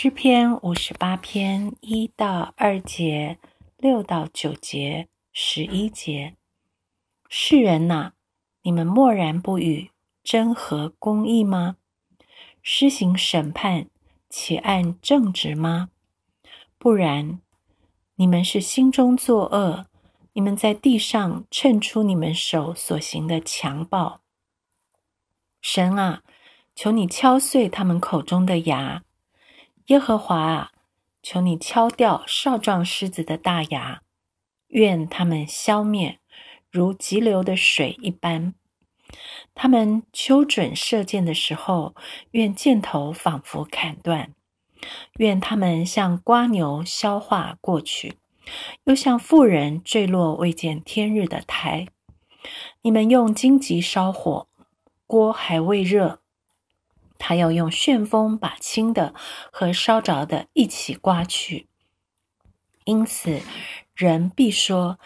诗篇五十八篇一到二节，六到九节，十一节。世人呐，你们默然不语，真合公义吗？施行审判，且按正直吗？不然，你们是心中作恶，你们在地上衬出你们手所行的强暴。神啊，求你敲碎他们口中的牙。耶和华啊，求你敲掉少壮狮子的大牙，愿他们消灭，如急流的水一般。他们求准射箭的时候，愿箭头仿佛砍断；愿他们像瓜牛消化过去，又像妇人坠落未见天日的胎。你们用荆棘烧火，锅还未热。他要用旋风把轻的和烧着的一起刮去，因此人必说：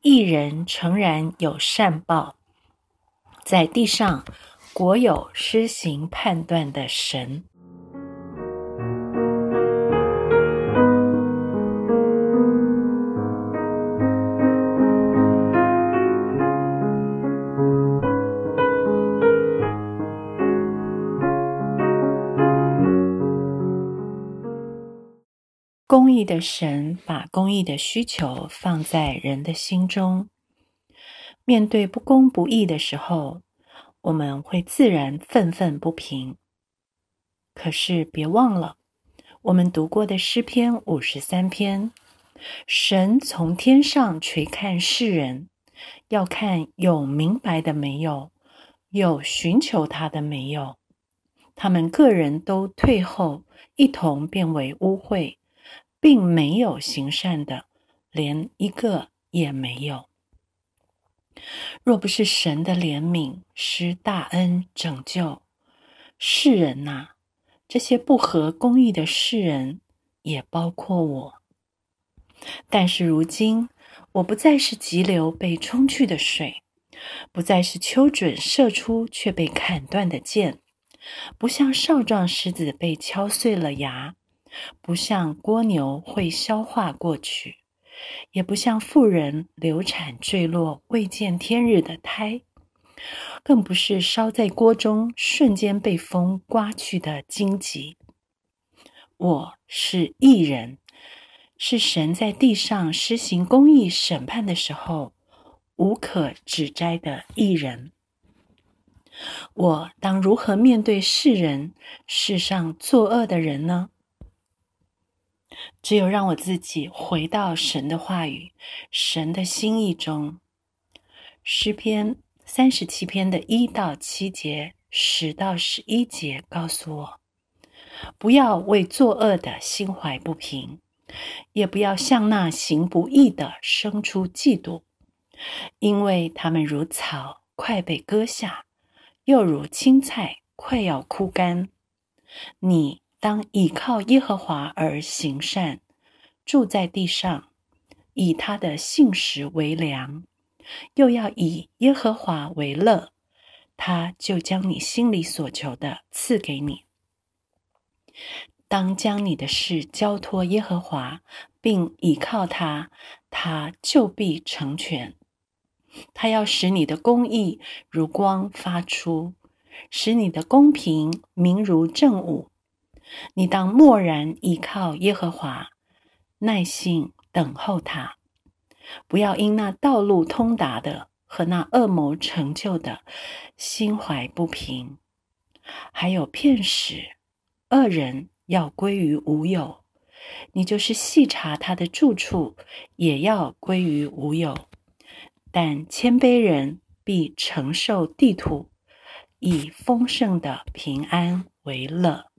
一人诚然有善报，在地上国有施行判断的神。公义的神把公义的需求放在人的心中。面对不公不义的时候，我们会自然愤愤不平。可是别忘了，我们读过的诗篇五十三篇，神从天上垂看世人，要看有明白的没有，有寻求他的没有。他们个人都退后，一同变为污秽。并没有行善的，连一个也没有。若不是神的怜悯施大恩拯救世人呐，这些不合公义的世人，也包括我。但是如今，我不再是急流被冲去的水，不再是丘准射出却被砍断的箭，不像少壮狮子被敲碎了牙。不像蜗牛会消化过去，也不像妇人流产坠落未见天日的胎，更不是烧在锅中瞬间被风刮去的荆棘。我是异人，是神在地上施行公义审判的时候无可指摘的异人。我当如何面对世人世上作恶的人呢？只有让我自己回到神的话语、神的心意中。诗篇三十七篇的一到七节、十到十一节告诉我：不要为作恶的心怀不平，也不要向那行不义的生出嫉妒，因为他们如草快被割下，又如青菜快要枯干。你。当倚靠耶和华而行善，住在地上，以他的信实为粮，又要以耶和华为乐，他就将你心里所求的赐给你。当将你的事交托耶和华，并倚靠他，他就必成全。他要使你的公义如光发出，使你的公平明如正午。你当默然依靠耶和华，耐心等候他，不要因那道路通达的和那恶谋成就的心怀不平，还有骗使恶人要归于无有，你就是细查他的住处，也要归于无有。但谦卑人必承受地土，以丰盛的平安为乐。